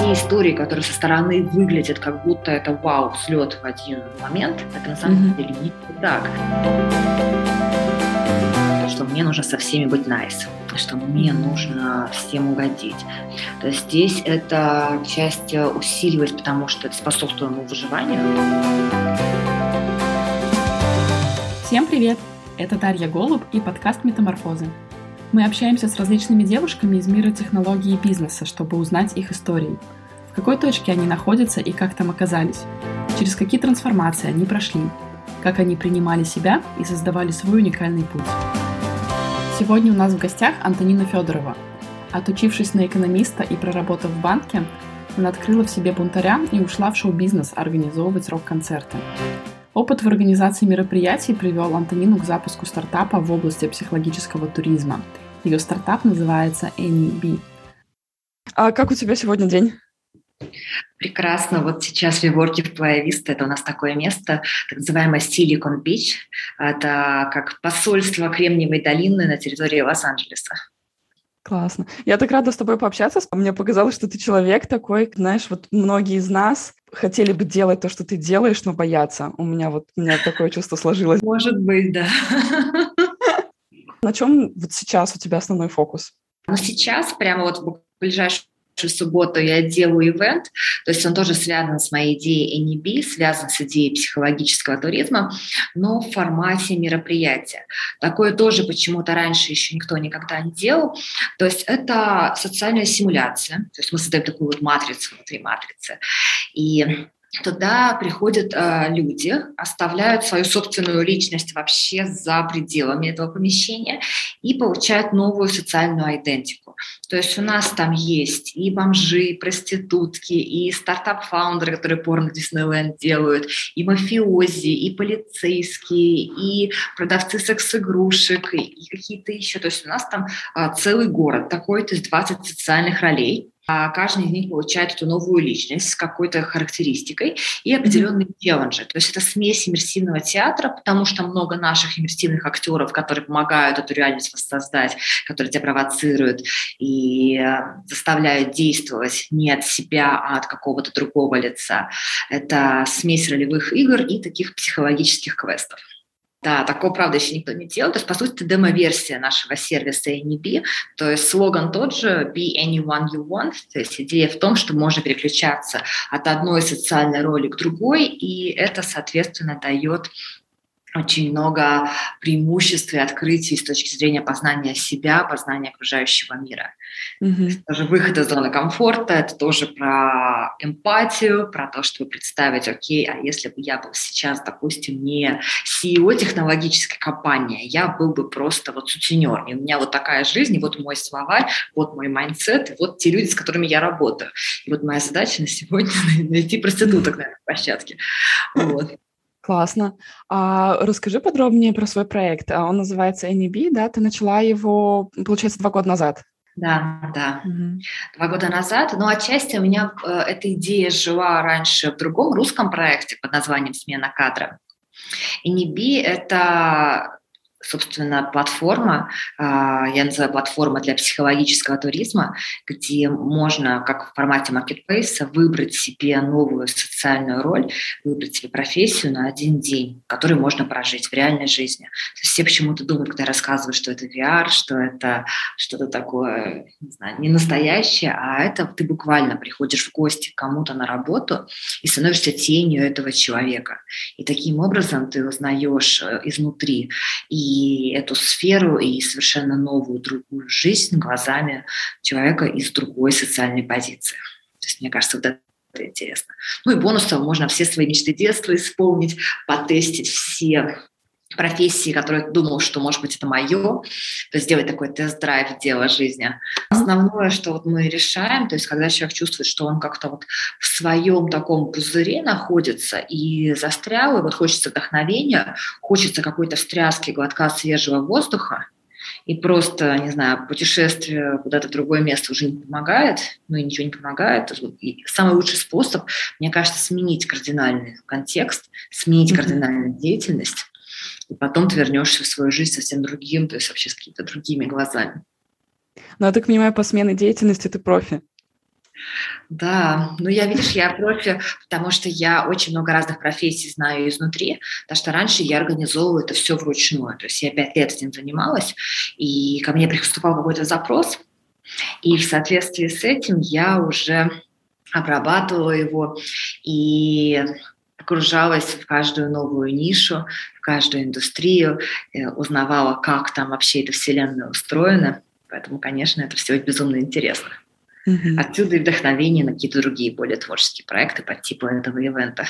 те истории, которые со стороны выглядят как будто это вау, слет в один момент, это на самом mm-hmm. деле не так. Что мне нужно со всеми быть nice, что мне нужно всем угодить. То есть здесь это часть усиливать, потому что это способствует моему выживанию. Всем привет! Это Дарья Голуб и подкаст «Метаморфозы». Мы общаемся с различными девушками из мира технологий и бизнеса, чтобы узнать их истории. В какой точке они находятся и как там оказались. Через какие трансформации они прошли. Как они принимали себя и создавали свой уникальный путь. Сегодня у нас в гостях Антонина Федорова. Отучившись на экономиста и проработав в банке, она открыла в себе бунтаря и ушла в шоу-бизнес организовывать рок-концерты. Опыт в организации мероприятий привел Антонину к запуску стартапа в области психологического туризма. Ее стартап называется AnyB. А как у тебя сегодня день? Прекрасно. Вот сейчас в Виворке в Плая Виста, это у нас такое место, так называемое Silicon Beach. Это как посольство Кремниевой долины на территории Лос-Анджелеса. Классно. Я так рада с тобой пообщаться. Мне показалось, что ты человек такой, знаешь, вот многие из нас хотели бы делать то, что ты делаешь, но боятся. У меня вот у меня такое чувство сложилось. Может быть, да. На чем вот сейчас у тебя основной фокус? Ну, сейчас, прямо вот в ближайшую субботу я делаю ивент, то есть он тоже связан с моей идеей NEB, связан с идеей психологического туризма, но в формате мероприятия. Такое тоже почему-то раньше еще никто никогда не делал. То есть это социальная симуляция, то есть мы создаем такую вот матрицу внутри матрицы. И Туда приходят э, люди, оставляют свою собственную личность вообще за пределами этого помещения и получают новую социальную идентику. То есть у нас там есть и бомжи, и проститутки, и стартап-фаундеры, которые порно Диснейленд делают, и мафиози, и полицейские, и продавцы секс-игрушек, и какие-то еще. То есть у нас там э, целый город такой, то есть 20 социальных ролей, каждый из них получает эту новую личность с какой-то характеристикой и определенные mm-hmm. челленджи. То есть это смесь иммерсивного театра, потому что много наших иммерсивных актеров, которые помогают эту реальность воссоздать, которые тебя провоцируют и э, заставляют действовать не от себя, а от какого-то другого лица. Это смесь ролевых игр и таких психологических квестов. Да, такого, правда, еще никто не делал. То есть, по сути, это демо-версия нашего сервиса AnyB. То есть слоган тот же «Be anyone you want». То есть идея в том, что можно переключаться от одной социальной роли к другой, и это, соответственно, дает очень много преимуществ и открытий с точки зрения познания себя, познания окружающего мира. Mm-hmm. Это тоже выход из зоны комфорта, это тоже про эмпатию, про то, чтобы представить, окей, а если бы я был сейчас, допустим, не CEO технологической компании, я был бы просто вот сутенер, и у меня вот такая жизнь, и вот мой словарь, вот мой mindset, и вот те люди, с которыми я работаю. И вот моя задача на сегодня найти проституток на этой площадке. Вот. Классно. А расскажи подробнее про свой проект. А он называется NEB, да? Ты начала его, получается, два года назад. Да, да. Угу. Два года назад. Но отчасти у меня э, эта идея жила раньше в другом русском проекте под названием «Смена кадра». NEB – это собственно, платформа, а, я называю платформа для психологического туризма, где можно, как в формате маркетплейса, выбрать себе новую социальную роль, выбрать себе профессию на один день, которую можно прожить в реальной жизни. То есть все почему-то думают, когда я рассказываю, что это VR, что это что-то такое, не знаю, не настоящее, а это ты буквально приходишь в гости к кому-то на работу и становишься тенью этого человека. И таким образом ты узнаешь э, изнутри и и эту сферу, и совершенно новую другую жизнь глазами человека из другой социальной позиции. То есть, мне кажется, вот это это интересно. Ну и бонусом можно все свои мечты детства исполнить, потестить все профессии, которые ты думал, что, может быть, это мое, то есть сделать такой тест-драйв дела жизни. Основное, что вот мы решаем, то есть когда человек чувствует, что он как-то вот в своем таком пузыре находится и застрял, и вот хочется вдохновения, хочется какой-то встряски, глотка свежего воздуха, и просто, не знаю, путешествие куда-то в другое место уже не помогает, ну и ничего не помогает. И самый лучший способ, мне кажется, сменить кардинальный контекст, сменить mm-hmm. кардинальную деятельность, и потом ты вернешься в свою жизнь совсем другим, то есть вообще с какими-то другими глазами. Ну, я так понимаю, по смене деятельности ты профи. Да, ну я, видишь, я профи, потому что я очень много разных профессий знаю изнутри, потому что раньше я организовываю это все вручную, то есть я пять лет этим занималась, и ко мне приступал какой-то запрос, и в соответствии с этим я уже обрабатывала его и погружалась в каждую новую нишу, в каждую индустрию, э, узнавала, как там вообще эта вселенная устроена. Поэтому, конечно, это все безумно интересно. Mm-hmm. Отсюда и вдохновение на какие-то другие более творческие проекты по типу этого ивента.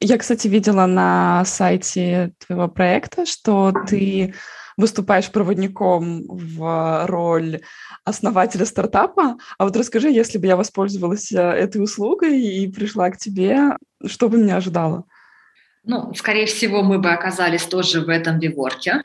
Я, кстати, видела на сайте твоего проекта, что ты выступаешь проводником в роль основателя стартапа. А вот расскажи, если бы я воспользовалась э, этой услугой и пришла к тебе, что бы меня ожидало? Ну, скорее всего, мы бы оказались тоже в этом биворке.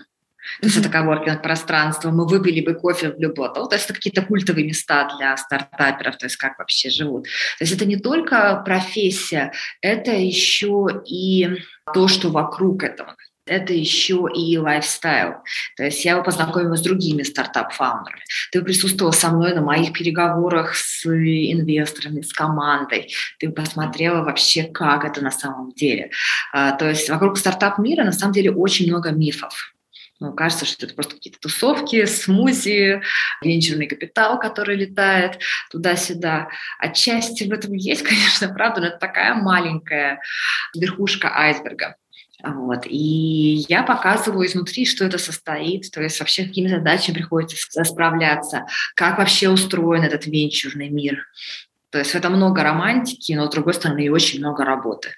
То есть это коворкинг пространство, мы выпили бы кофе в любом. То есть это какие-то культовые места для стартаперов, то есть как вообще живут. То есть это не только профессия, это еще и то, что вокруг этого это еще и lifestyle. То есть я его познакомила с другими стартап- founder ами. Ты присутствовала со мной на моих переговорах с инвесторами, с командой. Ты посмотрела вообще, как это на самом деле. А, то есть вокруг стартап-мира на самом деле очень много мифов. Ну, кажется, что это просто какие-то тусовки, смузи, венчурный капитал, который летает туда-сюда. Отчасти в этом есть, конечно, правда, но это такая маленькая верхушка айсберга. Вот. И я показываю изнутри, что это состоит, то есть вообще какими задачами приходится справляться, как вообще устроен этот венчурный мир. То есть это много романтики, но с другой стороны и очень много работы.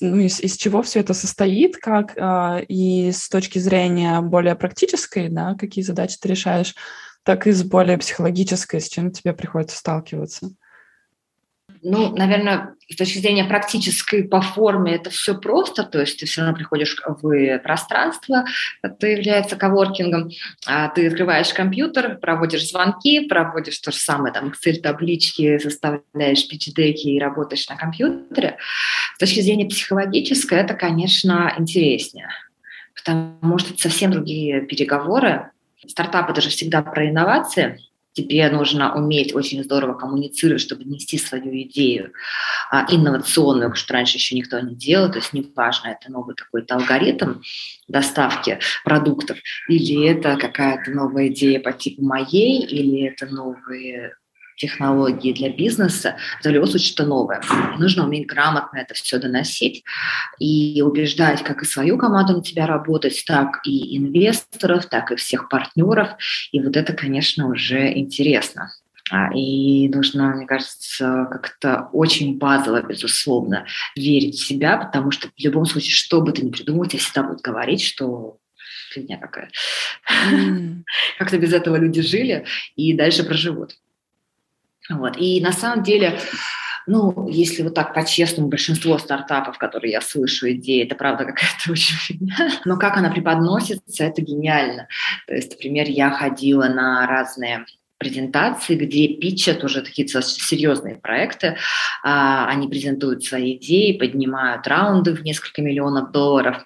Ну, из, из чего все это состоит, как э, и с точки зрения более практической, да, какие задачи ты решаешь, так и с более психологической, с чем тебе приходится сталкиваться. Ну, наверное, с точки зрения практической по форме это все просто, то есть ты все равно приходишь в пространство, это является коворкингом, а ты открываешь компьютер, проводишь звонки, проводишь то же самое, там, Excel-таблички, составляешь пичдеки и работаешь на компьютере. С точки зрения психологической это, конечно, интереснее, потому что это совсем другие переговоры. Стартап – это же всегда про инновации – тебе нужно уметь очень здорово коммуницировать, чтобы нести свою идею а, инновационную, что раньше еще никто не делал, то есть неважно, это новый какой-то алгоритм доставки продуктов, или это какая-то новая идея по типу моей, или это новые технологии для бизнеса, это в любом случае что новое. Нужно уметь грамотно это все доносить и убеждать как и свою команду на тебя работать, так и инвесторов, так и всех партнеров. И вот это, конечно, уже интересно. А, и нужно, мне кажется, как-то очень базово, безусловно, верить в себя, потому что в любом случае, что бы ты ни придумал, тебе всегда будут говорить, что фигня какая. Mm. Как-то без этого люди жили и дальше проживут. Вот. И на самом деле, ну, если вот так по-честному, большинство стартапов, которые я слышу, идеи, это правда какая-то очень фигня. Но как она преподносится, это гениально. То есть, например, я ходила на разные презентации, где питчат уже такие серьезные проекты. А, они презентуют свои идеи, поднимают раунды в несколько миллионов долларов.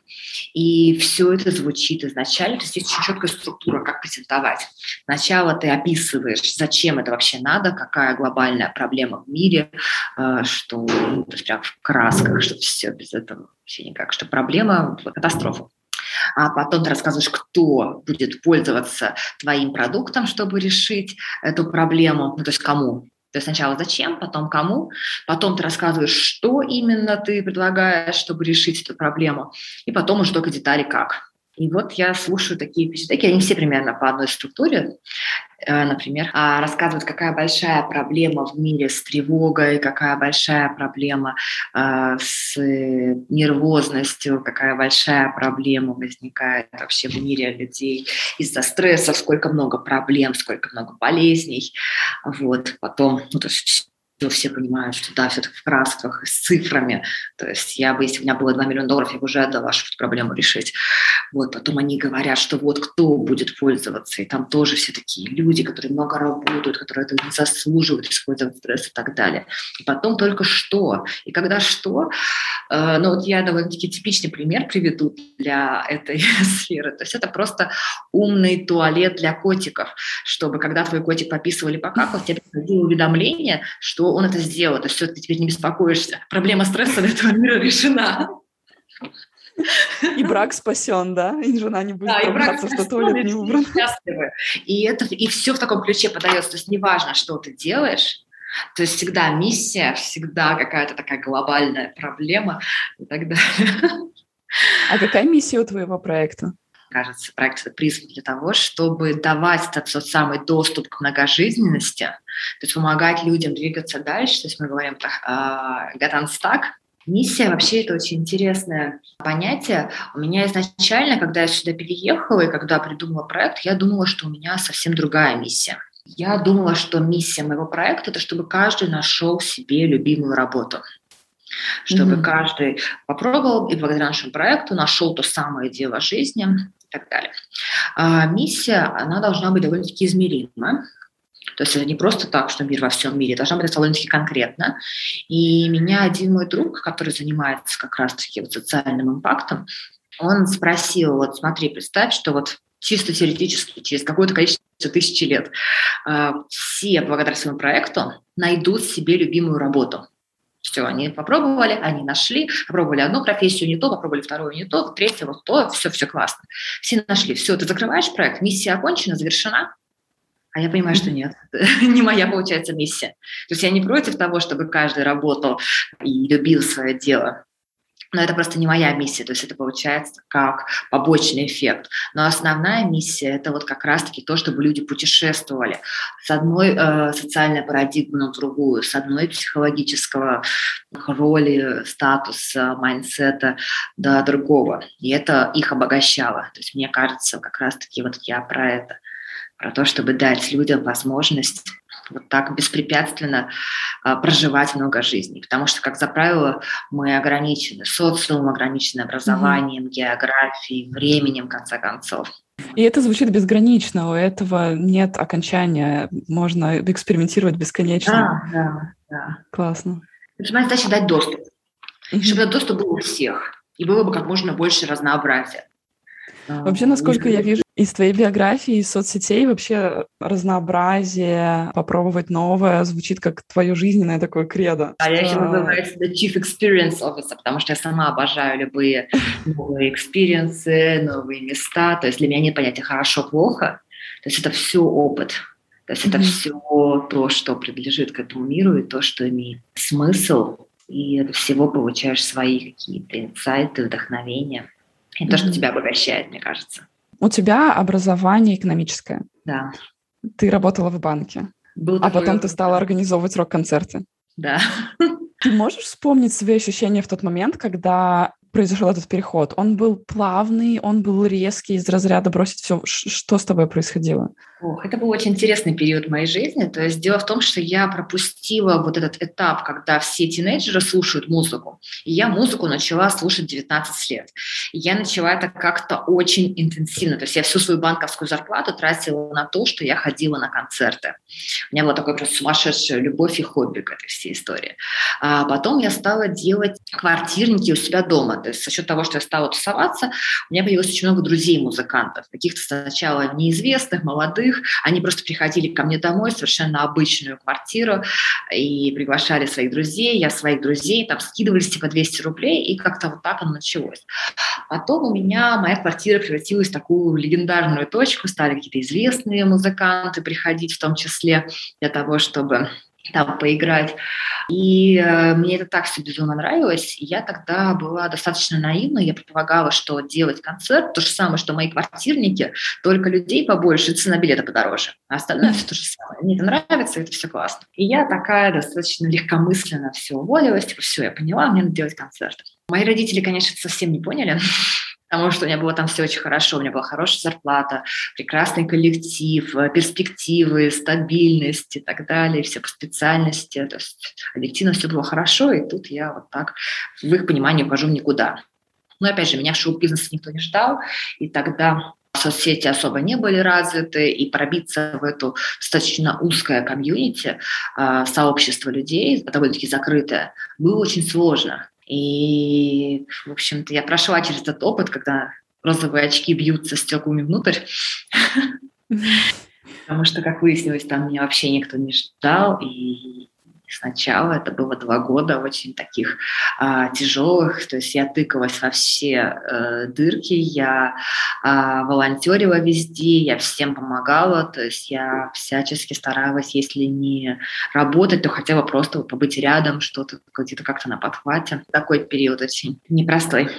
И все это звучит изначально. То есть есть четкая структура, как презентовать. Сначала ты описываешь, зачем это вообще надо, какая глобальная проблема в мире, а, что ну, прям в красках, что все без этого вообще никак, что проблема – катастрофа а потом ты рассказываешь, кто будет пользоваться твоим продуктом, чтобы решить эту проблему, ну, то есть кому. То есть сначала зачем, потом кому, потом ты рассказываешь, что именно ты предлагаешь, чтобы решить эту проблему, и потом уже только детали как. И вот я слушаю такие пичдеки, они все примерно по одной структуре. Э, например, а, рассказывают, какая большая проблема в мире с тревогой, какая большая проблема а, с нервозностью, какая большая проблема возникает вообще в мире людей из-за стресса, сколько много проблем, сколько много болезней. Вот. Потом, ну, то есть все понимают, что да, все так в красках, с цифрами. То есть я бы, если у меня было 2 миллиона долларов, я бы уже отдала, чтобы эту проблему решить. Вот, потом они говорят, что вот кто будет пользоваться, и там тоже все такие люди, которые много работают, которые это не заслуживают использовать стресс и так далее. И потом только что. И когда что, э, ну вот я довольно-таки типичный пример приведу для этой сферы. То есть это просто умный туалет для котиков, чтобы когда твой котик пописывали покакал, тебе приходило уведомление, что он это сделал, то есть все, ты теперь не беспокоишься. Проблема стресса для этого мира решена. И брак спасен, да? И жена не будет да, ругаться, что туалет не убран. И, это, и все в таком ключе подается. То есть неважно, что ты делаешь, то есть всегда миссия, всегда какая-то такая глобальная проблема и так далее. А какая миссия у твоего проекта? Кажется, проект призван для того, чтобы давать этот тот самый доступ к многожизненности, то есть помогать людям двигаться дальше. То есть мы говорим про uh, get unstuck, Миссия вообще это очень интересное понятие. У меня изначально, когда я сюда переехала и когда придумала проект, я думала, что у меня совсем другая миссия. Я думала, что миссия моего проекта это чтобы каждый нашел себе любимую работу чтобы mm-hmm. каждый попробовал и благодаря нашему проекту нашел то самое дело жизни и так далее. А миссия, она должна быть довольно-таки измерима. То есть это не просто так, что мир во всем мире, должна быть довольно-таки конкретно. И меня один мой друг, который занимается как раз-таки вот социальным импактом, он спросил, вот смотри, представь, что вот чисто теоретически через какое-то количество тысячи лет э, все благодаря своему проекту найдут себе любимую работу. Все, они попробовали, они нашли, попробовали одну профессию не то, попробовали вторую не то, третью вот то, все, все классно. Все нашли, все, ты закрываешь проект, миссия окончена, завершена, а я понимаю, что нет, не моя, получается, миссия. То есть я не против того, чтобы каждый работал и любил свое дело но это просто не моя миссия, то есть это получается как побочный эффект. Но основная миссия – это вот как раз-таки то, чтобы люди путешествовали с одной э, социальной парадигмы на другую, с одной психологического роли, статуса, майнсета до другого. И это их обогащало. То есть мне кажется, как раз-таки вот я про это, про то, чтобы дать людям возможность вот так беспрепятственно а, проживать много жизней. Потому что, как за правило, мы ограничены социумом, ограничены образованием, mm-hmm. географией, временем, в конце концов. И это звучит безгранично, у этого нет окончания, можно экспериментировать бесконечно. Да, да, да. Классно. Моя задача дать доступ, mm-hmm. чтобы этот доступ был у всех, и было бы как можно больше разнообразия. Вообще, насколько я вижу, из твоей биографии, из соцсетей вообще разнообразие, попробовать новое звучит как твое жизненное такое кредо. А я еще называю себя Chief Experience Officer, потому что я сама обожаю любые новые experience ы, новые места. То есть для меня нет понятия хорошо-плохо. То есть это все опыт. То есть mm-hmm. это все то, что принадлежит к этому миру, и то, что имеет смысл. И от всего получаешь свои какие-то инсайты, вдохновения. И mm-hmm. то, что тебя обогащает, мне кажется. У тебя образование экономическое. Да. Ты работала в банке. Был а потом ты стала организовывать рок-концерты. Да. Ты можешь вспомнить свои ощущения в тот момент, когда произошел этот переход? Он был плавный, он был резкий, из разряда бросить все. Что с тобой происходило? Ох, это был очень интересный период моей жизни. То есть дело в том, что я пропустила вот этот этап, когда все тинейджеры слушают музыку. И я музыку начала слушать 19 лет. И я начала это как-то очень интенсивно. То есть я всю свою банковскую зарплату тратила на то, что я ходила на концерты. У меня была такая просто сумасшедшая любовь и хобби к этой всей истории. А потом я стала делать квартирники у себя дома. То есть за счет того, что я стала тусоваться, у меня появилось очень много друзей-музыкантов. Каких-то сначала неизвестных, молодых, молодых, они просто приходили ко мне домой, совершенно обычную квартиру, и приглашали своих друзей, я своих друзей, там скидывались типа 200 рублей, и как-то вот так оно началось. Потом у меня моя квартира превратилась в такую легендарную точку, стали какие-то известные музыканты приходить в том числе для того, чтобы там поиграть. И э, мне это так все безумно нравилось. Я тогда была достаточно наивна. Я предполагала, что делать концерт то же самое, что мои квартирники, только людей побольше, цена билета подороже. А остальное все то же самое. Мне это нравится, это все классно. И я такая достаточно легкомысленно все уволилась. Типа, все, я поняла, мне надо делать концерт. Мои родители, конечно, совсем не поняли. Потому что у меня было там все очень хорошо, у меня была хорошая зарплата, прекрасный коллектив, э, перспективы, стабильность и так далее, все по специальности, то есть объективно все было хорошо, и тут я вот так в их понимании ухожу никуда. Но опять же, меня в шоу-бизнесе никто не ждал, и тогда соцсети особо не были развиты, и пробиться в эту достаточно узкое комьюнити, э, сообщество людей, довольно-таки закрытое, было очень сложно. И, в общем-то, я прошла через этот опыт, когда розовые очки бьются стеклами внутрь. Потому что, как выяснилось, там меня вообще никто не ждал, и сначала это было два года очень таких а, тяжелых, то есть я тыкалась во все э, дырки, я а, волонтерила везде, я всем помогала, то есть я всячески старалась, если не работать, то хотя бы просто побыть рядом, что-то где-то как-то на подхвате. Такой период очень непростой.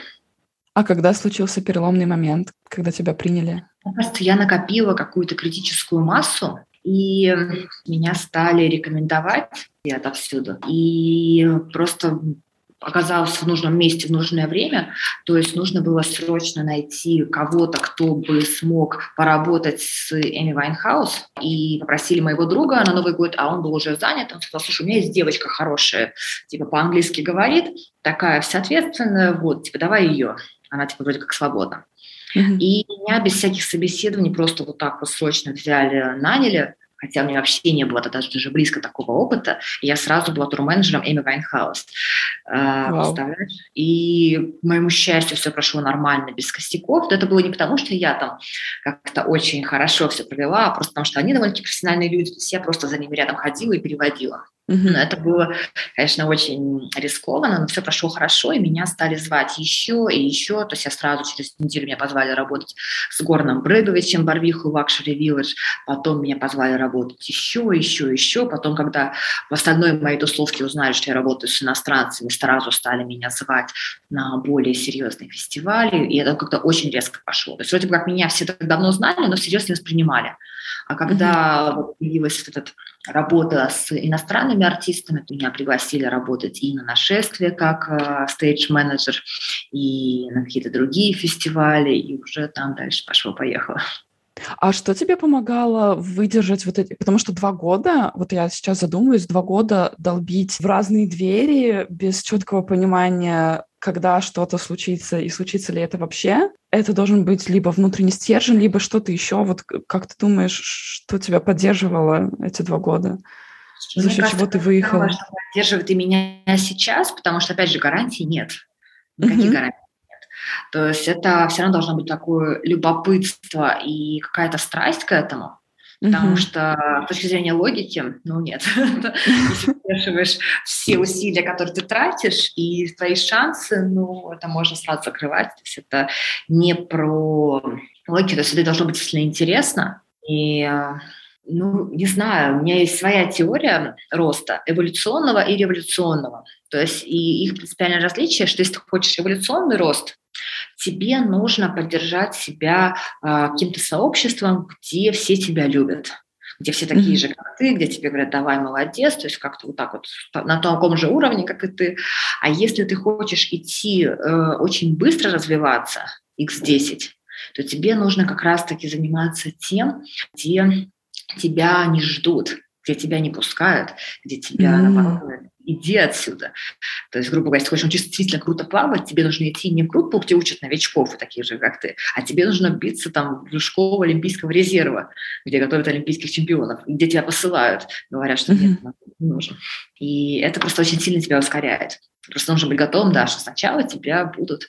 А когда случился переломный момент, когда тебя приняли? Просто я накопила какую-то критическую массу, и меня стали рекомендовать и отовсюду. И просто оказался в нужном месте в нужное время, то есть нужно было срочно найти кого-то, кто бы смог поработать с Эми Уайнхаус, и попросили моего друга на Новый год, а он был уже занят, он сказал, слушай, у меня есть девочка хорошая, типа по-английски говорит, такая вся ответственная, вот, типа давай ее, она типа вроде как свободна. Mm-hmm. И меня без всяких собеседований просто вот так вот срочно взяли, наняли, хотя у меня вообще не было даже, даже близко такого опыта. Я сразу была турменеджером Эми Уайнхаус. Wow. Представляешь? И моему счастью все прошло нормально, без костяков. Но это было не потому, что я там как-то очень хорошо все провела, а просто потому, что они довольно-таки профессиональные люди. То есть я просто за ними рядом ходила и переводила. Mm-hmm. Это было, конечно, очень рискованно, но все прошло хорошо, и меня стали звать еще и еще. То есть я сразу через неделю меня позвали работать с Горном Брэдовичем Барвиху Luxury Village, потом меня позвали работать еще, еще, еще. Потом, когда в остальной моей тусовке узнали, что я работаю с иностранцами, сразу стали меня звать на более серьезные фестивали, и это как-то очень резко пошло. То есть вроде бы как меня все так давно знали, но серьезно воспринимали. А когда mm-hmm. появилась вот эта работа с иностранными артистами, меня пригласили работать и на нашествие как стейдж-менеджер, и на какие-то другие фестивали, и уже там дальше пошло-поехало. А что тебе помогало выдержать вот эти... Потому что два года, вот я сейчас задумываюсь, два года долбить в разные двери без четкого понимания, когда что-то случится и случится ли это вообще, это должен быть либо внутренний стержень, либо что-то еще. Вот как ты думаешь, что тебя поддерживало эти два года? За счет чего ты выехала? Что поддерживает и меня сейчас, потому что, опять же, гарантий нет. Никаких mm-hmm. гарантий нет. То есть это все равно должно быть такое любопытство и какая-то страсть к этому. Потому mm-hmm. что с точки зрения логики, ну нет, если взвешиваешь все усилия, которые ты тратишь, и твои шансы, ну, это можно сразу закрывать. То есть это не про логику, то есть это должно быть действительно интересно. И ну, не знаю, у меня есть своя теория роста, эволюционного и революционного. То есть и их принципиальное различие, что если ты хочешь эволюционный рост, тебе нужно поддержать себя э, каким-то сообществом, где все тебя любят где все такие mm-hmm. же, как ты, где тебе говорят, давай, молодец, то есть как-то вот так вот на таком же уровне, как и ты. А если ты хочешь идти э, очень быстро развиваться, x10, то тебе нужно как раз-таки заниматься тем, где тебя не ждут, где тебя не пускают, где тебя, mm-hmm. наоборот, иди отсюда. То есть, грубо говоря, если хочешь научиться действительно круто плавать, тебе нужно идти не в группу, где учат новичков, таких же, как ты, а тебе нужно биться там в школу Олимпийского резерва, где готовят олимпийских чемпионов, где тебя посылают, говорят, что нет, не нужен. И это просто очень сильно тебя ускоряет. Просто нужно быть готовым, да, что сначала тебя будут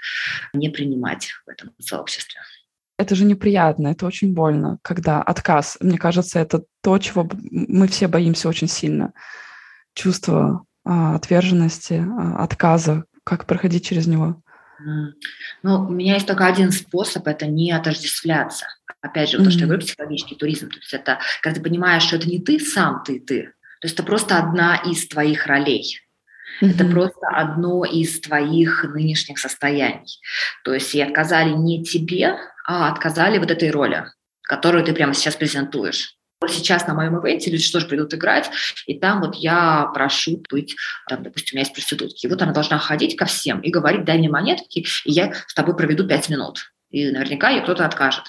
не принимать в этом сообществе. Это же неприятно, это очень больно, когда отказ. Мне кажется, это то, чего мы все боимся очень сильно. Чувство отверженности, а, отказа, как проходить через него? Ну, у меня есть только один способ, это не отождествляться. Опять же, mm-hmm. то, что я говорю, психологический туризм. То есть это, когда ты понимаешь, что это не ты сам, ты ты. То есть это просто одна из твоих ролей. Mm-hmm. Это просто одно из твоих нынешних состояний. То есть и отказали не тебе, а отказали вот этой роли, которую ты прямо сейчас презентуешь. Сейчас на моем ивенте люди тоже придут играть, и там вот я прошу быть, там, допустим, у меня есть проститутки, и вот она должна ходить ко всем и говорить, дай мне монетки, и я с тобой проведу пять минут. И наверняка ей кто-то откажет.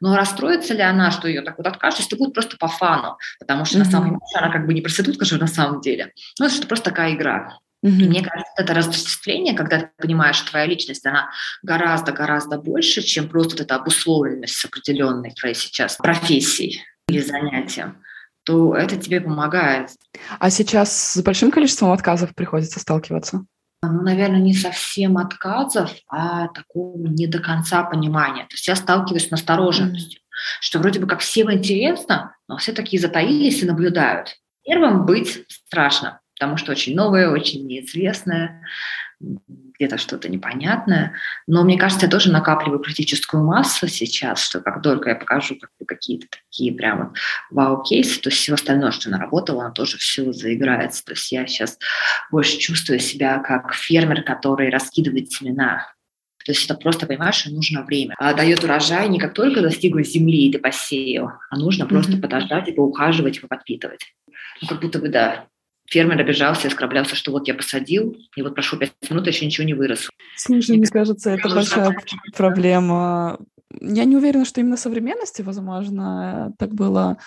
Но расстроится ли она, что ее так вот откажут, если будет просто по фану, потому что mm-hmm. на самом деле она как бы не проститутка же на самом деле. Ну, это просто такая игра. Mm-hmm. И мне кажется, это разочисление, когда ты понимаешь, что твоя личность, она гораздо-гораздо больше, чем просто вот эта обусловленность с определенной твоей сейчас профессией или занятием то это тебе помогает. А сейчас с большим количеством отказов приходится сталкиваться? ну, наверное, не совсем отказов, а такого не до конца понимания. То есть я сталкиваюсь с настороженностью, mm-hmm. что вроде бы как всем интересно, но все такие затаились и наблюдают. Первым быть страшно, потому что очень новое, очень неизвестное где-то что-то непонятное. Но мне кажется, я тоже накапливаю критическую массу сейчас, что как только я покажу как бы, какие-то такие прямо вау-кейсы, то все остальное, что наработала, оно тоже все заиграется. То есть я сейчас больше чувствую себя как фермер, который раскидывает семена. То есть это просто, понимаешь, нужно время. А дает урожай не как только достигла земли и ты посеял, а нужно просто mm-hmm. подождать и поухаживать, и подпитывать. Ну, как будто бы, да, фермер обижался и оскорблялся, что вот я посадил, и вот прошло пять минут, еще ничего не выросло. Слушай, мне кажется, это большая проблема. Я не уверена, что именно современности, возможно, так было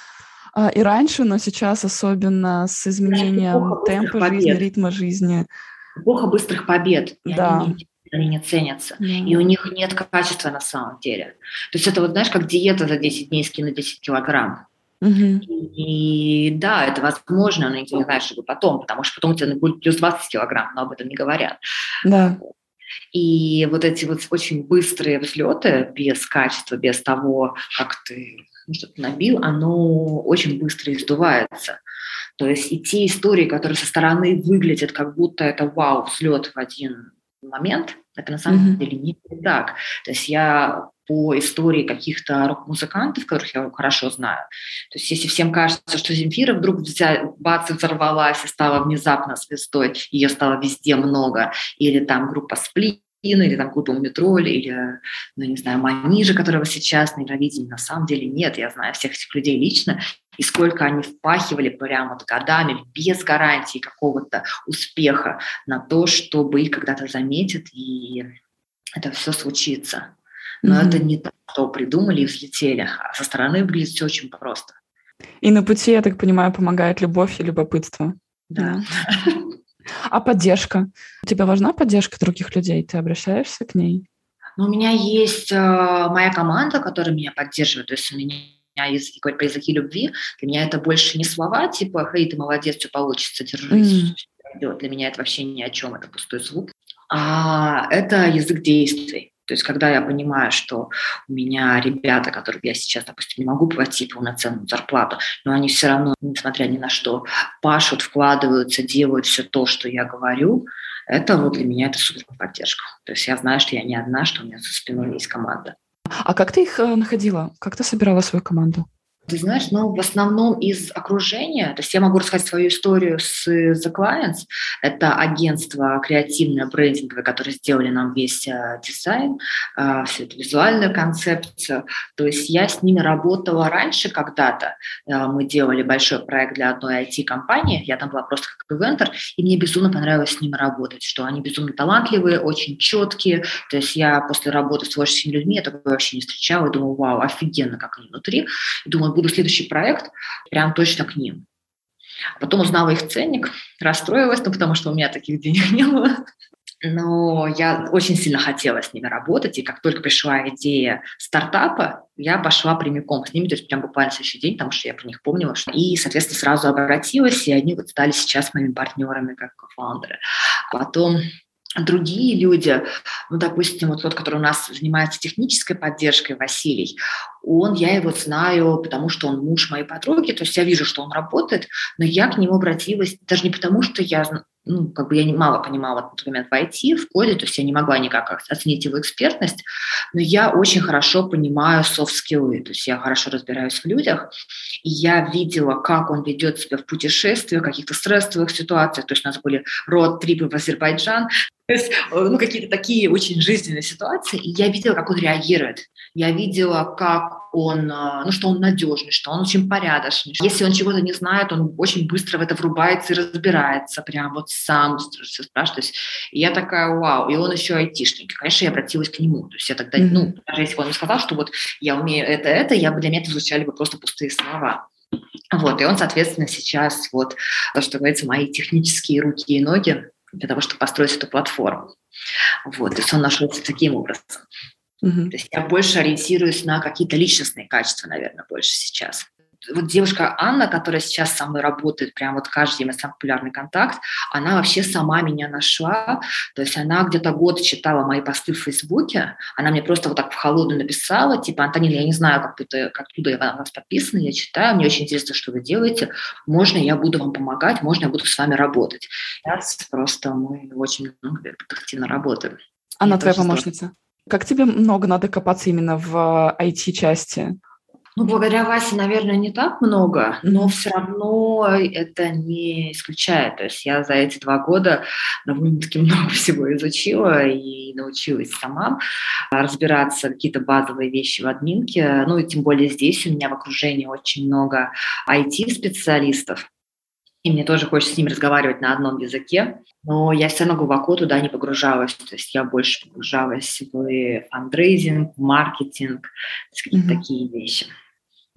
а, и раньше, но сейчас особенно с изменением темпа жизни, ритма жизни. Эпоха быстрых побед. Да. Они они не ценятся. Mm. И у них нет качества на самом деле. То есть это вот, знаешь, как диета за 10 дней скинуть 10 килограмм. Угу. И, да, это возможно, но никто не знает, что будет потом, потому что потом у тебя будет плюс 20 килограмм, но об этом не говорят. Да. И вот эти вот очень быстрые взлеты без качества, без того, как ты ну, что-то набил, оно очень быстро издувается. То есть и те истории, которые со стороны выглядят, как будто это вау, взлет в один момент, это на самом mm-hmm. деле не так. То есть я по истории каких-то рок-музыкантов, которых я хорошо знаю. То есть если всем кажется, что Земфира вдруг взя, бац, и взорвалась и стала внезапно звездой, ее стало везде много, или там группа Сплин, или там группа Метроль, или, ну, не знаю, Манижа, которого сейчас на Евровидении, на самом деле нет. Я знаю всех этих людей лично, и сколько они впахивали прямо вот годами без гарантии какого-то успеха на то, чтобы их когда-то заметят, и это все случится. Но mm-hmm. это не то, что придумали и взлетели. А со стороны выглядит все очень просто. И на пути, я так понимаю, помогает любовь и любопытство. Да. А поддержка? Тебе важна поддержка других людей? Ты обращаешься к ней? Ну, у меня есть э, моя команда, которая меня поддерживает. То есть у меня язык, говорить по языке любви, для меня это больше не слова, типа, «Хей, ты молодец, все получится, держись». Mm. Для меня это вообще ни о чем, это пустой звук. А это язык действий. То есть, когда я понимаю, что у меня ребята, которым я сейчас, допустим, не могу платить полноценную зарплату, но они все равно, несмотря ни на что, пашут, вкладываются, делают все то, что я говорю, это вот для меня это супер поддержка. То есть я знаю, что я не одна, что у меня за спиной есть команда. А как ты их э, находила? Как ты собирала свою команду? Ты знаешь, ну, в основном из окружения, то есть я могу рассказать свою историю с The Clients, это агентство креативное, брендинговое, которое сделали нам весь э, дизайн, э, всю эту визуальную концепцию, то есть я с ними работала раньше когда-то, э, мы делали большой проект для одной IT-компании, я там была просто как ивентер, и мне безумно понравилось с ними работать, что они безумно талантливые, очень четкие, то есть я после работы с творческими людьми, я такое вообще не встречала, и думала, вау, офигенно, как они внутри, думаю, буду следующий проект прям точно к ним. Потом узнала их ценник, расстроилась, ну, потому что у меня таких денег не было. Но я очень сильно хотела с ними работать, и как только пришла идея стартапа, я пошла прямиком с ними, то есть прям буквально следующий день, потому что я про них помнила. И, соответственно, сразу обратилась, и они вот стали сейчас моими партнерами как кофаундеры. Потом другие люди, ну, допустим, вот тот, который у нас занимается технической поддержкой, Василий, он, я его знаю, потому что он муж моей подруги, то есть я вижу, что он работает, но я к нему обратилась даже не потому, что я ну, как бы я мало понимала в тот момент в IT, в коде, то есть я не могла никак оценить его экспертность, но я очень хорошо понимаю софт-скиллы, то есть я хорошо разбираюсь в людях, и я видела, как он ведет себя в путешествиях, в каких-то стрессовых ситуациях, то есть у нас были род-трипы в Азербайджан, То есть, э, ну, какие-то такие очень жизненные ситуации, и я видела, как он реагирует. Я видела, как он, э, ну, что он надежный, что он очень порядочный. Если он чего-то не знает, он очень быстро в это врубается и разбирается, прям вот сам все спрашивает. И я такая, вау, и он еще айтишник. Конечно, я обратилась к нему. То есть я тогда, mm-hmm. ну, даже если бы он мне сказал, что вот я умею это, это, я бы для меня это звучали бы просто пустые слова. Вот, и он, соответственно, сейчас вот, то, что говорится, мои технические руки и ноги для того, чтобы построить эту платформу. Вот, то есть он нашелся таким образом. Угу. То есть я больше ориентируюсь на какие-то личностные качества, наверное, больше сейчас вот девушка Анна, которая сейчас со мной работает, прям вот каждый день самый популярный контакт, она вообще сама меня нашла, то есть она где-то год читала мои посты в Фейсбуке, она мне просто вот так в холодную написала, типа, Антонина, я не знаю, как это, как туда я вас подписана, я читаю, мне очень интересно, что вы делаете, можно я буду вам помогать, можно я буду с вами работать. Сейчас просто мы очень много ну, активно работаем. Она твоя помощница? Здорово. Как тебе много надо копаться именно в IT-части? Ну, благодаря Васе, наверное, не так много, но все равно это не исключает. То есть я за эти два года довольно-таки много всего изучила и научилась сама разбираться какие-то базовые вещи в админке. Ну и тем более здесь у меня в окружении очень много IT-специалистов, и мне тоже хочется с ними разговаривать на одном языке, но я все равно глубоко туда не погружалась, то есть я больше погружалась в фандрейзинг, в маркетинг, какие-то mm-hmm. такие вещи.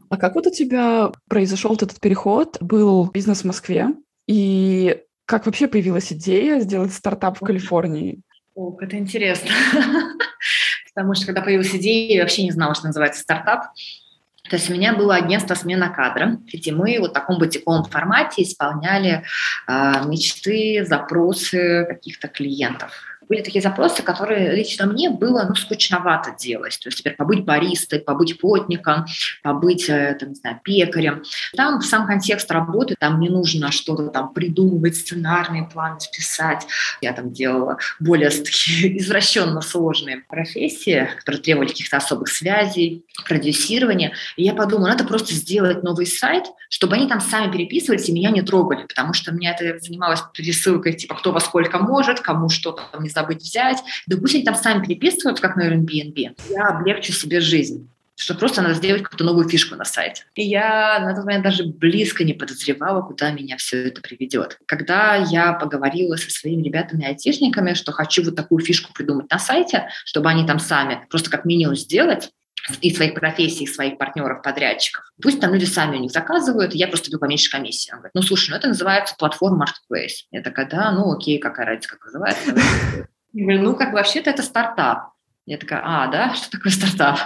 А как вот у тебя произошел этот переход? Был бизнес в Москве, и как вообще появилась идея сделать стартап в Калифорнии? Ох, это интересно. Потому что когда появилась идея, я вообще не знала, что называется стартап. То есть у меня было агентство «Смена кадра», где мы вот в таком бутиковом формате исполняли э, мечты, запросы каких-то клиентов были такие запросы, которые лично мне было ну, скучновато делать. То есть, теперь побыть баристой, побыть плотником, побыть, э, там, не знаю, пекарем. Там сам контекст работы, там не нужно что-то там придумывать, сценарные планы писать. Я там делала более такие извращенно сложные профессии, которые требовали каких-то особых связей, продюсирования. И я подумала, надо просто сделать новый сайт, чтобы они там сами переписывались и меня не трогали, потому что меня это занималось пересылкой, типа, кто во сколько может, кому что там не забыть взять. Они там сами переписывают, как на Airbnb. Я облегчу себе жизнь что просто надо сделать какую-то новую фишку на сайте. И я на тот момент даже близко не подозревала, куда меня все это приведет. Когда я поговорила со своими ребятами-айтишниками, что хочу вот такую фишку придумать на сайте, чтобы они там сами просто как минимум сделать, и своих профессий, своих партнеров, подрядчиков. Пусть там люди сами у них заказывают, я просто беру поменьше комиссии. Он говорит, ну, слушай, ну, это называется платформа Marketplace. Я такая, да, ну, окей, какая разница, как называется. Я говорю, ну, как вообще-то это стартап. Я такая, а, да, что такое стартап?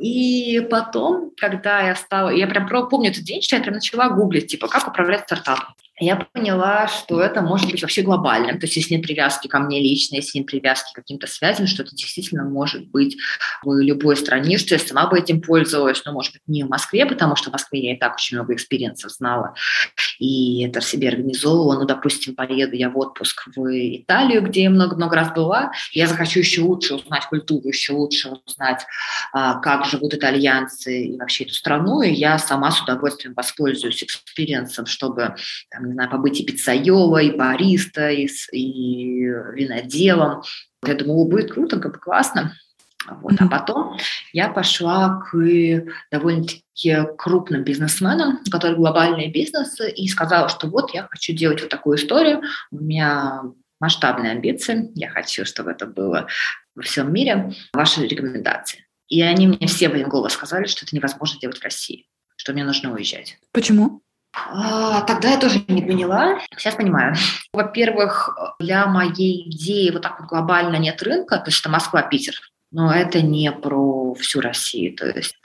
И потом, когда я стала, я прям помню этот день, что я прям начала гуглить, типа, как управлять стартапом я поняла, что это может быть вообще глобальным. То есть если нет привязки ко мне лично, если нет привязки к каким-то связям, что это действительно может быть в любой стране, что я сама бы этим пользовалась, но, может быть, не в Москве, потому что в Москве я и так очень много experience ов знала, и это в себе организовывала. Ну, допустим, поеду я в отпуск в Италию, где я много-много раз была, я захочу еще лучше узнать культуру, еще лучше узнать, а, как живут итальянцы и вообще эту страну, и я сама с удовольствием воспользуюсь experience ом, чтобы там, не знаю, побыть и пиццайолой, и бариста, и, и виноделом. Я думала, будет круто, как бы классно. Вот. Mm-hmm. А потом я пошла к довольно-таки крупным бизнесменам, у которых глобальные бизнесы, и сказала, что вот я хочу делать вот такую историю, у меня масштабные амбиции, я хочу, чтобы это было во всем мире, ваши рекомендации. И они мне все в один голос сказали, что это невозможно делать в России, что мне нужно уезжать. Почему? А, тогда я тоже не поняла. Сейчас понимаю. Во-первых, для моей идеи вот так вот глобально нет рынка, то есть это Москва, Питер. Но это не про всю Россию, то есть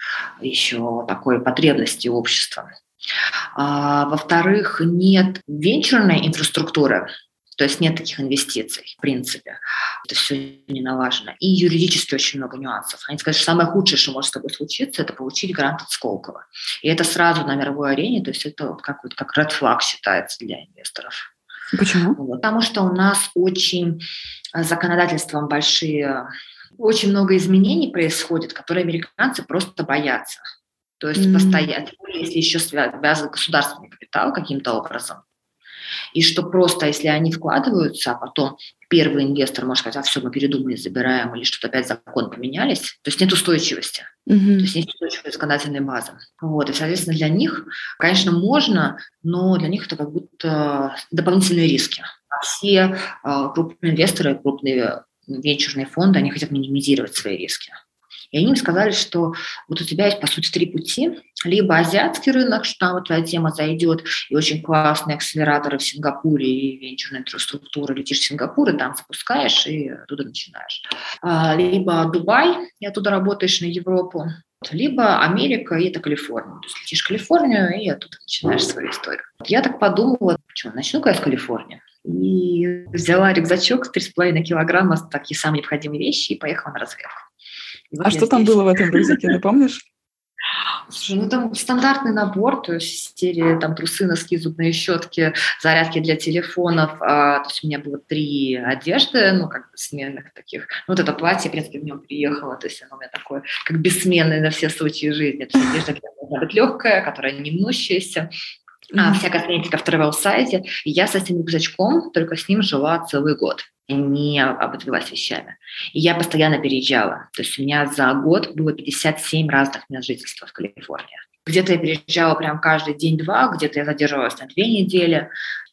еще такой потребности общества. А, во-вторых, нет венчурной инфраструктуры, то есть нет таких инвестиций, в принципе. Это все не налажено. И юридически очень много нюансов. Они скажут, что самое худшее, что может с тобой случиться, это получить грант от Сколково. И это сразу на мировой арене, то есть это вот как, вот, как red flag считается для инвесторов. Почему? Вот. Потому что у нас очень э, законодательством большие, очень много изменений происходит, которые американцы просто боятся. То есть mm-hmm. постоянно, если еще связан государственный капитал каким-то образом, И что просто, если они вкладываются, а потом первый инвестор может сказать, а все, мы передумали, забираем, или что-то опять закон поменялись, то есть нет устойчивости, mm-hmm. то есть нет устойчивой законодательной базы. Вот, и, соответственно, для них, конечно, можно, но для них это как будто дополнительные риски. А все э, крупные инвесторы, крупные венчурные фонды, они хотят минимизировать свои риски. И они мне сказали, что вот у тебя есть, по сути, три пути. Либо азиатский рынок, что там вот твоя тема зайдет, и очень классные акселераторы в Сингапуре и венчурная инфраструктура, летишь в Сингапур, и там запускаешь, и оттуда начинаешь. А, либо Дубай, и оттуда работаешь на Европу, либо Америка, и это Калифорния. То есть летишь в Калифорнию, и оттуда начинаешь свою историю. Я так подумала, что начну-ка я с Калифорнии. И взяла рюкзачок 3,5 килограмма, такие самые необходимые вещи, и поехала на разведку. Вот а что там было в этом рюкзаке, ты помнишь? Слушай, ну там стандартный набор, то есть серия там трусы, носки, зубные щетки, зарядки для телефонов. А, то есть у меня было три одежды, ну как бы сменных таких. Ну вот это платье, в принципе, в нем приехало, то есть оно у меня такое, как бессменное на все случаи жизни. То есть одежда должна быть легкая, которая не мнущаяся. А, вся косметика в travel-сайте. И я с этим рюкзачком, только с ним жила целый год не обзавелась вещами. И я постоянно переезжала. То есть у меня за год было 57 разных мест жительства в Калифорнии. Где-то я переезжала прям каждый день-два, где-то я задерживалась на две недели.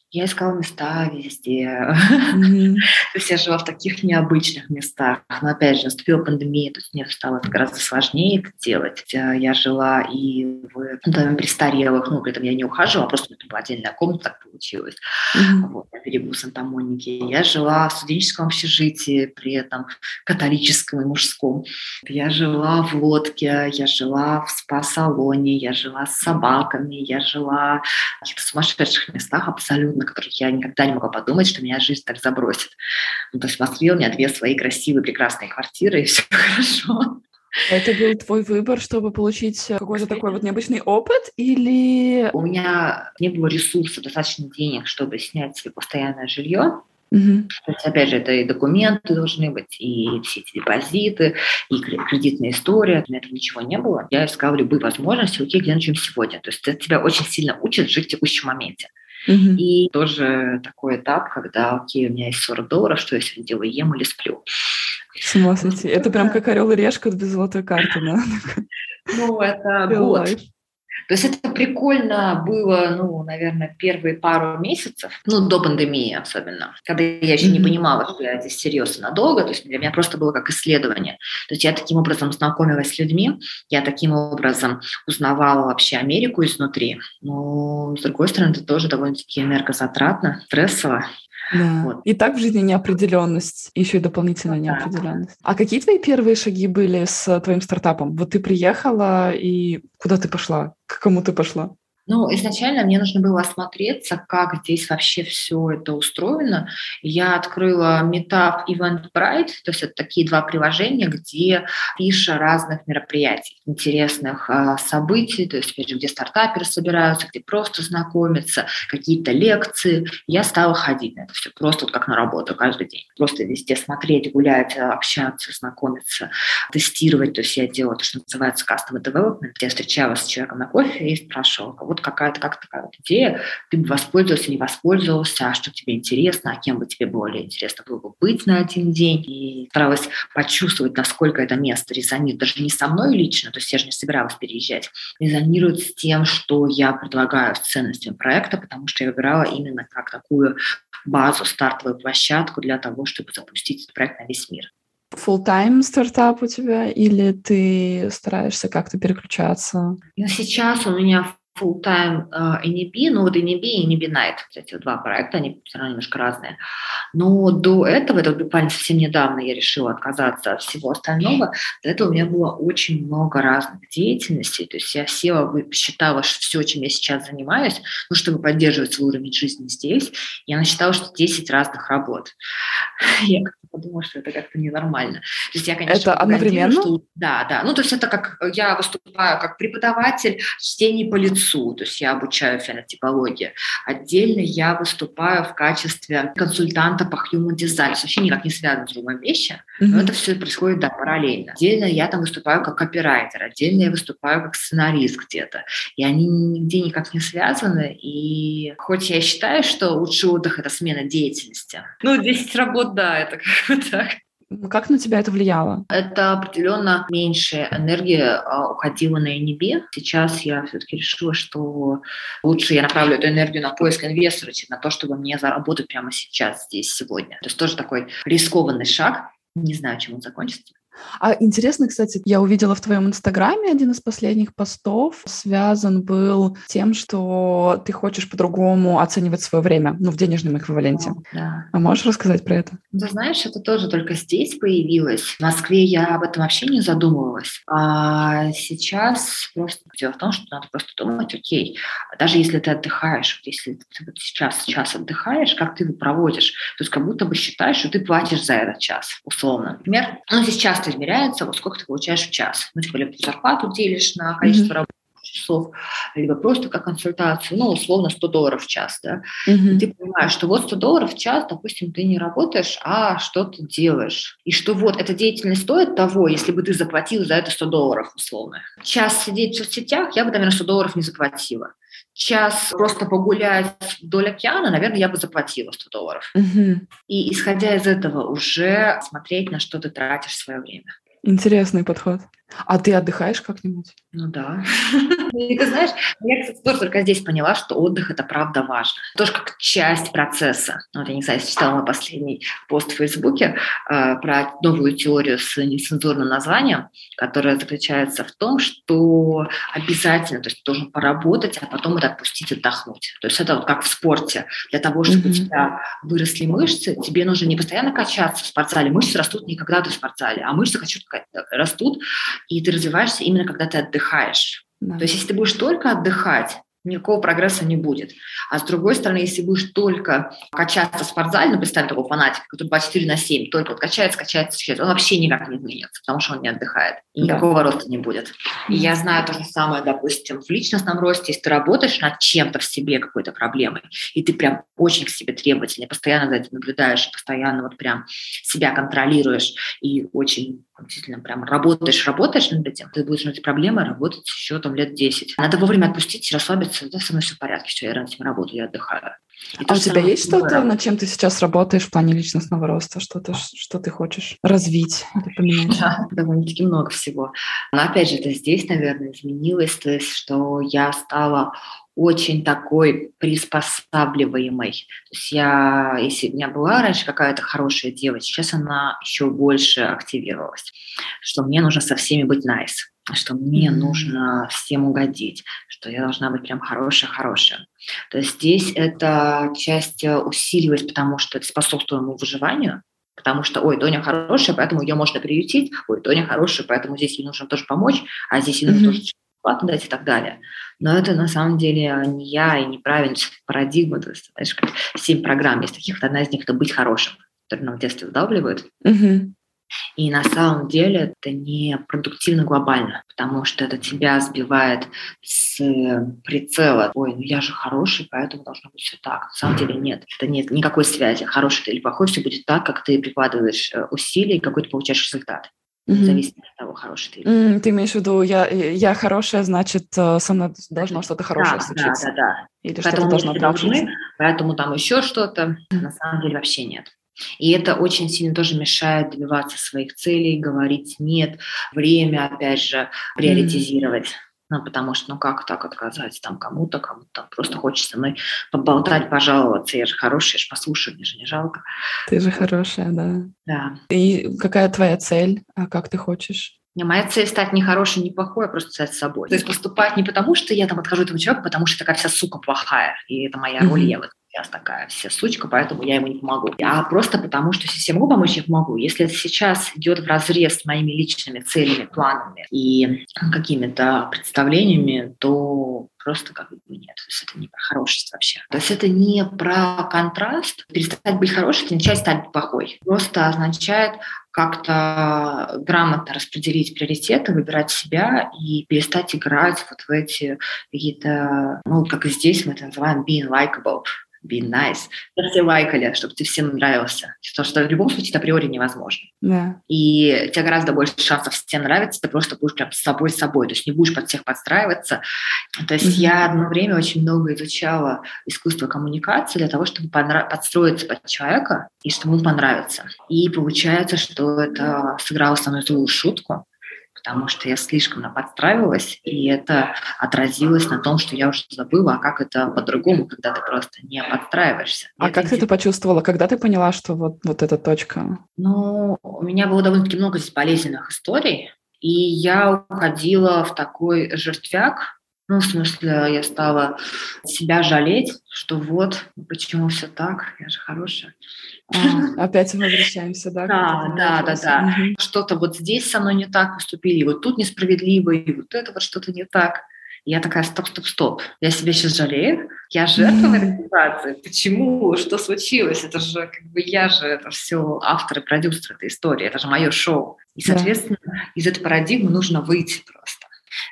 Я искала места везде. Mm-hmm. то есть я жила в таких необычных местах. Но опять же, наступила пандемия, то есть мне стало гораздо сложнее это делать. Я жила и в доме престарелых, ну, при этом я не ухаживала, просто это была отдельная комната, так получилось. Mm-hmm. Вот, на берегу Санта-Моники. Я жила в студенческом общежитии, при этом католическом и мужском. Я жила в лодке, я жила в спа-салоне, я жила с собаками, я жила в каких-то сумасшедших местах абсолютно на которых я никогда не могла подумать, что меня жизнь так забросит. Ну, то есть в Москве у меня две свои красивые, прекрасные квартиры, и все хорошо. Это был твой выбор, чтобы получить какой-то такой вот необычный опыт, или... У меня не было ресурса, достаточно денег, чтобы снять себе постоянное жилье. Угу. То есть, опять же, это и документы должны быть, и все эти депозиты, и кредитная история. У меня этого ничего не было. Я искала любые возможности, окей, где начнем сегодня. То есть это тебя очень сильно учат жить в текущем моменте. Угу. И тоже такой этап, когда, окей, у меня есть 40 долларов, что я сегодня делаю, ем или сплю. С ума сойти. Это прям как орел и решка без золотой карты, да? Ну, это год. То есть это прикольно было, ну, наверное, первые пару месяцев, ну, до пандемии особенно, когда я еще mm-hmm. не понимала, что я здесь серьезно надолго, то есть для меня просто было как исследование. То есть я таким образом знакомилась с людьми, я таким образом узнавала вообще Америку изнутри. Но, с другой стороны, это тоже довольно-таки энергозатратно, стрессово. Да. Вот. И так в жизни неопределенность, еще и дополнительная неопределенность. А какие твои первые шаги были с твоим стартапом? Вот ты приехала, и куда ты пошла? К кому ты пошла? Ну, изначально мне нужно было осмотреться, как здесь вообще все это устроено. Я открыла Meetup Eventbrite, то есть это такие два приложения, где пиша разных мероприятий, интересных э, событий, то есть, опять же, где стартаперы собираются, где просто знакомятся, какие-то лекции. Я стала ходить на это все, просто вот как на работу каждый день. Просто везде смотреть, гулять, общаться, знакомиться, тестировать. То есть я делала то, что называется Customer Development, я встречалась с человеком на кофе и спрашивала, вот вот какая-то как такая вот идея, ты бы воспользовался, не воспользовался, а что тебе интересно, а кем бы тебе более интересно было бы быть на один день. И старалась почувствовать, насколько это место резонирует, даже не со мной лично, то есть я же не собиралась переезжать, резонирует с тем, что я предлагаю с ценностями проекта, потому что я выбирала именно как такую базу, стартовую площадку для того, чтобы запустить этот проект на весь мир full-time стартап у тебя или ты стараешься как-то переключаться? Ну, сейчас у меня full-time uh, NEB, ну вот NEB и NEB Night, кстати, два проекта, они все равно немножко разные. Но до этого, это буквально совсем недавно я решила отказаться от всего остального, до этого у меня было очень много разных деятельностей, то есть я села, считала, что все, чем я сейчас занимаюсь, ну, чтобы поддерживать свой уровень жизни здесь, я насчитала, что 10 разных работ. Я подумала, что это как-то ненормально. То есть я, конечно, это одновременно? Что... Да, да. Ну, то есть это как я выступаю как преподаватель чтений по лицу, несу, то есть я обучаю фенотипологии. Отдельно я выступаю в качестве консультанта по human design. Это вообще никак не связано с другой вещи, mm-hmm. но это все происходит, да, параллельно. Отдельно я там выступаю как копирайтер, отдельно я выступаю как сценарист где-то. И они нигде никак не связаны. И хоть я считаю, что лучший отдых – это смена деятельности, ну, 10 работ, да, это как бы так. Как на тебя это влияло? Это определенно меньше энергии а, уходила на NB. Сейчас я все-таки решила, что лучше я направлю эту энергию на поиск инвестора, чем на то, чтобы мне заработать прямо сейчас, здесь, сегодня. То есть тоже такой рискованный шаг. Не знаю, чем он закончится. А интересно, кстати, я увидела в твоем инстаграме один из последних постов, связан был тем, что ты хочешь по-другому оценивать свое время, ну, в денежном эквиваленте. Да. А можешь рассказать про это? Ты знаешь, это тоже только здесь появилось. В Москве я об этом вообще не задумывалась. А сейчас просто дело в том, что надо просто думать, окей, даже если ты отдыхаешь, если ты вот сейчас час отдыхаешь, как ты его проводишь? То есть как будто бы считаешь, что ты платишь за этот час, условно. Например, ну, часто измеряется, вот сколько ты получаешь в час. Ну, типа, либо зарплату делишь на количество mm-hmm. рабочих часов, либо просто как консультацию, ну, условно, 100 долларов в час, да. Mm-hmm. И ты понимаешь, что вот 100 долларов в час, допустим, ты не работаешь, а что-то делаешь. И что вот эта деятельность стоит того, если бы ты заплатил за это 100 долларов, условно. Час сидеть в соцсетях я бы, наверное, 100 долларов не заплатила час просто погулять вдоль океана, наверное, я бы заплатила 100 долларов. Угу. И исходя из этого уже смотреть, на что ты тратишь свое время. Интересный подход. А ты отдыхаешь как-нибудь? Ну да. И ты знаешь, я, кстати, тоже только здесь поняла, что отдых – это правда важно. Тоже как часть процесса. Вот я не знаю, читала мой последний пост в Фейсбуке э, про новую теорию с нецензурным названием, которая заключается в том, что обязательно, то есть ты должен поработать, а потом это отпустить, отдохнуть. То есть это вот как в спорте. Для того, чтобы mm-hmm. у тебя выросли мышцы, тебе нужно не постоянно качаться в спортзале. Мышцы растут не когда ты в спортзале, а мышцы растут и ты развиваешься именно когда ты отдыхаешь. Да. То есть если ты будешь только отдыхать, никакого прогресса не будет. А с другой стороны, если будешь только качаться в спортзале, ну, представь такого фанатика, который 24 на 7, только вот качается, качается, качается, он вообще никак не изменится, потому что он не отдыхает. И да. никакого роста не будет. И я знаю то же самое, допустим, в личностном росте, если ты работаешь над чем-то в себе, какой-то проблемой, и ты прям очень к себе требовательный, постоянно за этим наблюдаешь, постоянно вот прям себя контролируешь и очень действительно прям работаешь, работаешь над этим, ты будешь над этой проблемой работать еще там лет 10. Надо вовремя отпустить, расслабиться, да, со мной все в порядке, все, я над этим работаю, я отдыхаю. И а у тебя есть что-то, над чем ты сейчас работаешь в плане личностного роста? Что-то, что ты хочешь развить или поменять? Да, довольно-таки много всего. Но опять же, это здесь, наверное, изменилось, то есть, что я стала очень такой приспосабливаемой. То есть я, если у меня была раньше какая-то хорошая девочка, сейчас она еще больше активировалась, что мне нужно со всеми быть nice, что мне mm-hmm. нужно всем угодить, что я должна быть прям хорошая-хорошая. То есть здесь эта часть усиливается, потому что это способствует моему выживанию, потому что, ой, Тоня хорошая, поэтому ее можно приютить, ой, Тоня хорошая, поэтому здесь ей нужно тоже помочь, а здесь ей нужно mm-hmm. тоже бесплатно дать и так далее. Но это на самом деле не я и неправильная парадигма. То есть, знаешь, как семь программ есть таких, одна из них – это быть хорошим, которые нам в детстве вдавливают. Угу. И на самом деле это не продуктивно глобально, потому что это тебя сбивает с прицела. Ой, ну я же хороший, поэтому должно быть все так. На самом деле нет. Это нет никакой связи. Хороший ты или плохой, все будет так, как ты прикладываешь э, усилия и какой ты получаешь результат. Mm-hmm. Зависит от того, хороший ты. Mm, ты имеешь в виду, я, я хорошая, значит, э, со мной должно что-то хорошее да, случиться. Да, да, да. Или поэтому что-то должно должны, поэтому там еще что-то. На самом деле вообще нет. И это очень сильно тоже мешает добиваться своих целей, говорить нет, время, опять же, приоритизировать. Mm. Ну, потому что, ну, как так отказать там кому-то, кому-то просто хочется со мной поболтать, пожаловаться. Я же хорошая, я же послушаю, мне же не жалко. Ты же хорошая, да. Да. И какая твоя цель? А как ты хочешь? Не, моя цель стать не хорошей, не плохой, а просто стать собой. То есть поступать не потому, что я там отхожу этому человеку, потому что такая вся сука плохая, и это моя mm-hmm. роль, я вот сейчас такая вся сучка, поэтому я ему не помогу. А просто потому, что если я могу помочь, я помогу. Если это сейчас идет в разрез с моими личными целями, планами и какими-то представлениями, то просто как бы нет. То есть это не про хорошесть вообще. То есть это не про контраст. Перестать быть хорошей, это начать стать плохой. Просто означает как-то грамотно распределить приоритеты, выбирать себя и перестать играть вот в эти какие-то, ну, как здесь мы это называем being likable, be nice, лайкали, чтобы ты всем нравился. Потому что в любом случае это априори невозможно. Да. И у тебя гораздо больше шансов всем нравиться, ты просто будешь прям с собой собой, то есть не будешь под всех подстраиваться. То есть mm-hmm. я одно время очень много изучала искусство коммуникации для того, чтобы понрав... подстроиться под человека и чтобы ему понравиться. И получается, что это сыграло со мной злую шутку, потому что я слишком подстраивалась, и это отразилось на том, что я уже забыла, а как это по-другому, когда ты просто не подстраиваешься. А как ты это почувствовала? Когда ты поняла, что вот, вот эта точка? Ну, у меня было довольно-таки много здесь болезненных историй, и я уходила в такой жертвяк, ну, в смысле, я стала себя жалеть, что вот, почему все так, я же хорошая. А, опять мы возвращаемся, да? Да, да, да, да. Что-то вот здесь со мной не так поступили, и вот тут несправедливо, и вот это вот что-то не так. Я такая, стоп, стоп, стоп, я себя сейчас жалею, я жертва в этой ситуации. Почему? Что случилось? Это же как бы я же, это все автор и продюсер этой истории, это же мое шоу. И, соответственно, да. из этой парадигмы нужно выйти просто.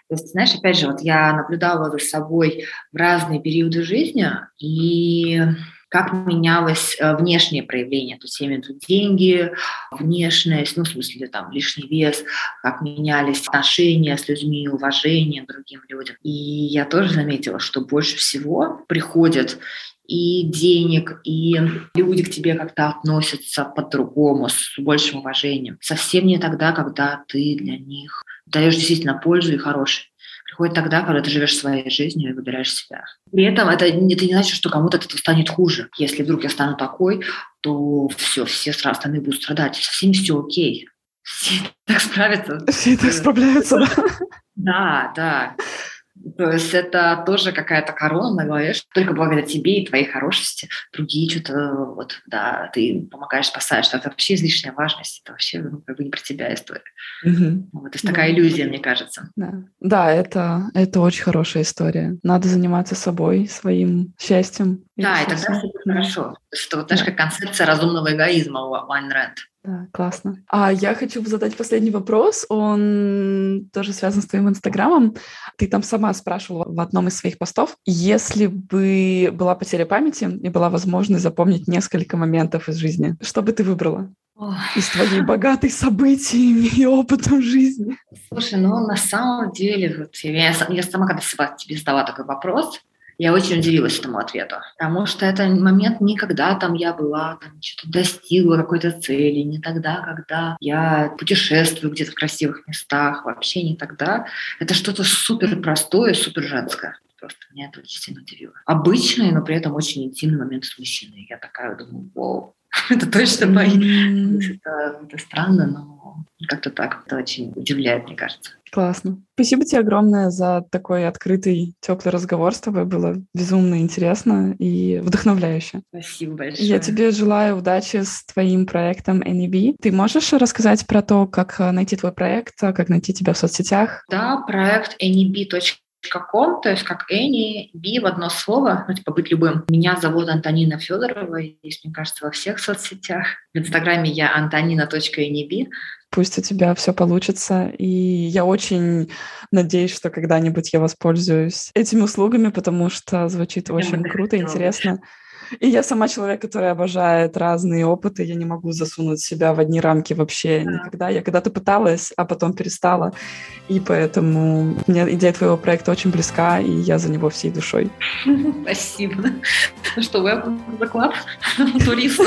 То есть, знаешь, опять же, вот я наблюдала за собой в разные периоды жизни, и как менялось э, внешнее проявление, то есть я имею в виду деньги, внешность, ну, в смысле, там, лишний вес, как менялись отношения с людьми, уважение к другим людям. И я тоже заметила, что больше всего приходят и денег, и люди к тебе как-то относятся по-другому, с большим уважением. Совсем не тогда, когда ты для них даешь действительно пользу и хороший приходит тогда, когда ты живешь своей жизнью и выбираешь себя. При этом это, это не значит, что кому-то это станет хуже. Если вдруг я стану такой, то все, все сразу остальные будут страдать. Со всеми все окей. Все так справятся. Все так справляются, да? Да, да. То есть это тоже какая-то корона на голове, что только благодаря тебе и твоей хорошести другие что-то, вот, да, ты помогаешь, спасаешь. Это вообще излишняя важность, это вообще ну, как бы не про тебя история. Угу. Вот, то есть да. такая иллюзия, мне кажется. Да, да это, это очень хорошая история. Надо заниматься собой, своим счастьем. Да, и тогда все будет хорошо. Что вот, знаешь, да. как концепция разумного эгоизма у Айн Рэнд. Да, классно. А я хочу задать последний вопрос. Он тоже связан с твоим инстаграмом. Ты там сама спрашивала в одном из своих постов, если бы была потеря памяти и была возможность запомнить несколько моментов из жизни, что бы ты выбрала? из твоей богатой событиями и опытом жизни? Слушай, ну на самом деле, вот я, я сама когда тебе задала такой вопрос, я очень удивилась этому ответу, потому что это момент не когда там я была, там что-то достигла какой-то цели, не тогда, когда я путешествую где-то в красивых местах, вообще не тогда. Это что-то супер простое, супер женское. Просто меня это очень сильно удивило. Обычный, но при этом очень интимный момент с мужчиной. Я такая думаю, вау, это точно мои. Это, это странно, но как-то так. Это очень удивляет, мне кажется. Классно. Спасибо тебе огромное за такой открытый, теплый разговор с тобой. Было безумно интересно и вдохновляюще. Спасибо большое. Я тебе желаю удачи с твоим проектом NEB. Ты можешь рассказать про то, как найти твой проект, как найти тебя в соцсетях? Да, проект NEB.com ком, то есть как Эни, Би в одно слово, ну, типа быть любым. Меня зовут Антонина Федорова, есть, мне кажется, во всех соцсетях. В Инстаграме я антонина.ениби. Пусть у тебя все получится, и я очень надеюсь, что когда-нибудь я воспользуюсь этими услугами, потому что звучит я очень круто, интересно. И я сама человек, который обожает разные опыты. Я не могу засунуть себя в одни рамки вообще да. никогда. Я когда-то пыталась, а потом перестала. И поэтому мне идея твоего проекта очень близка, и я за него всей душой. Спасибо. Ну что, welcome to the club, турист.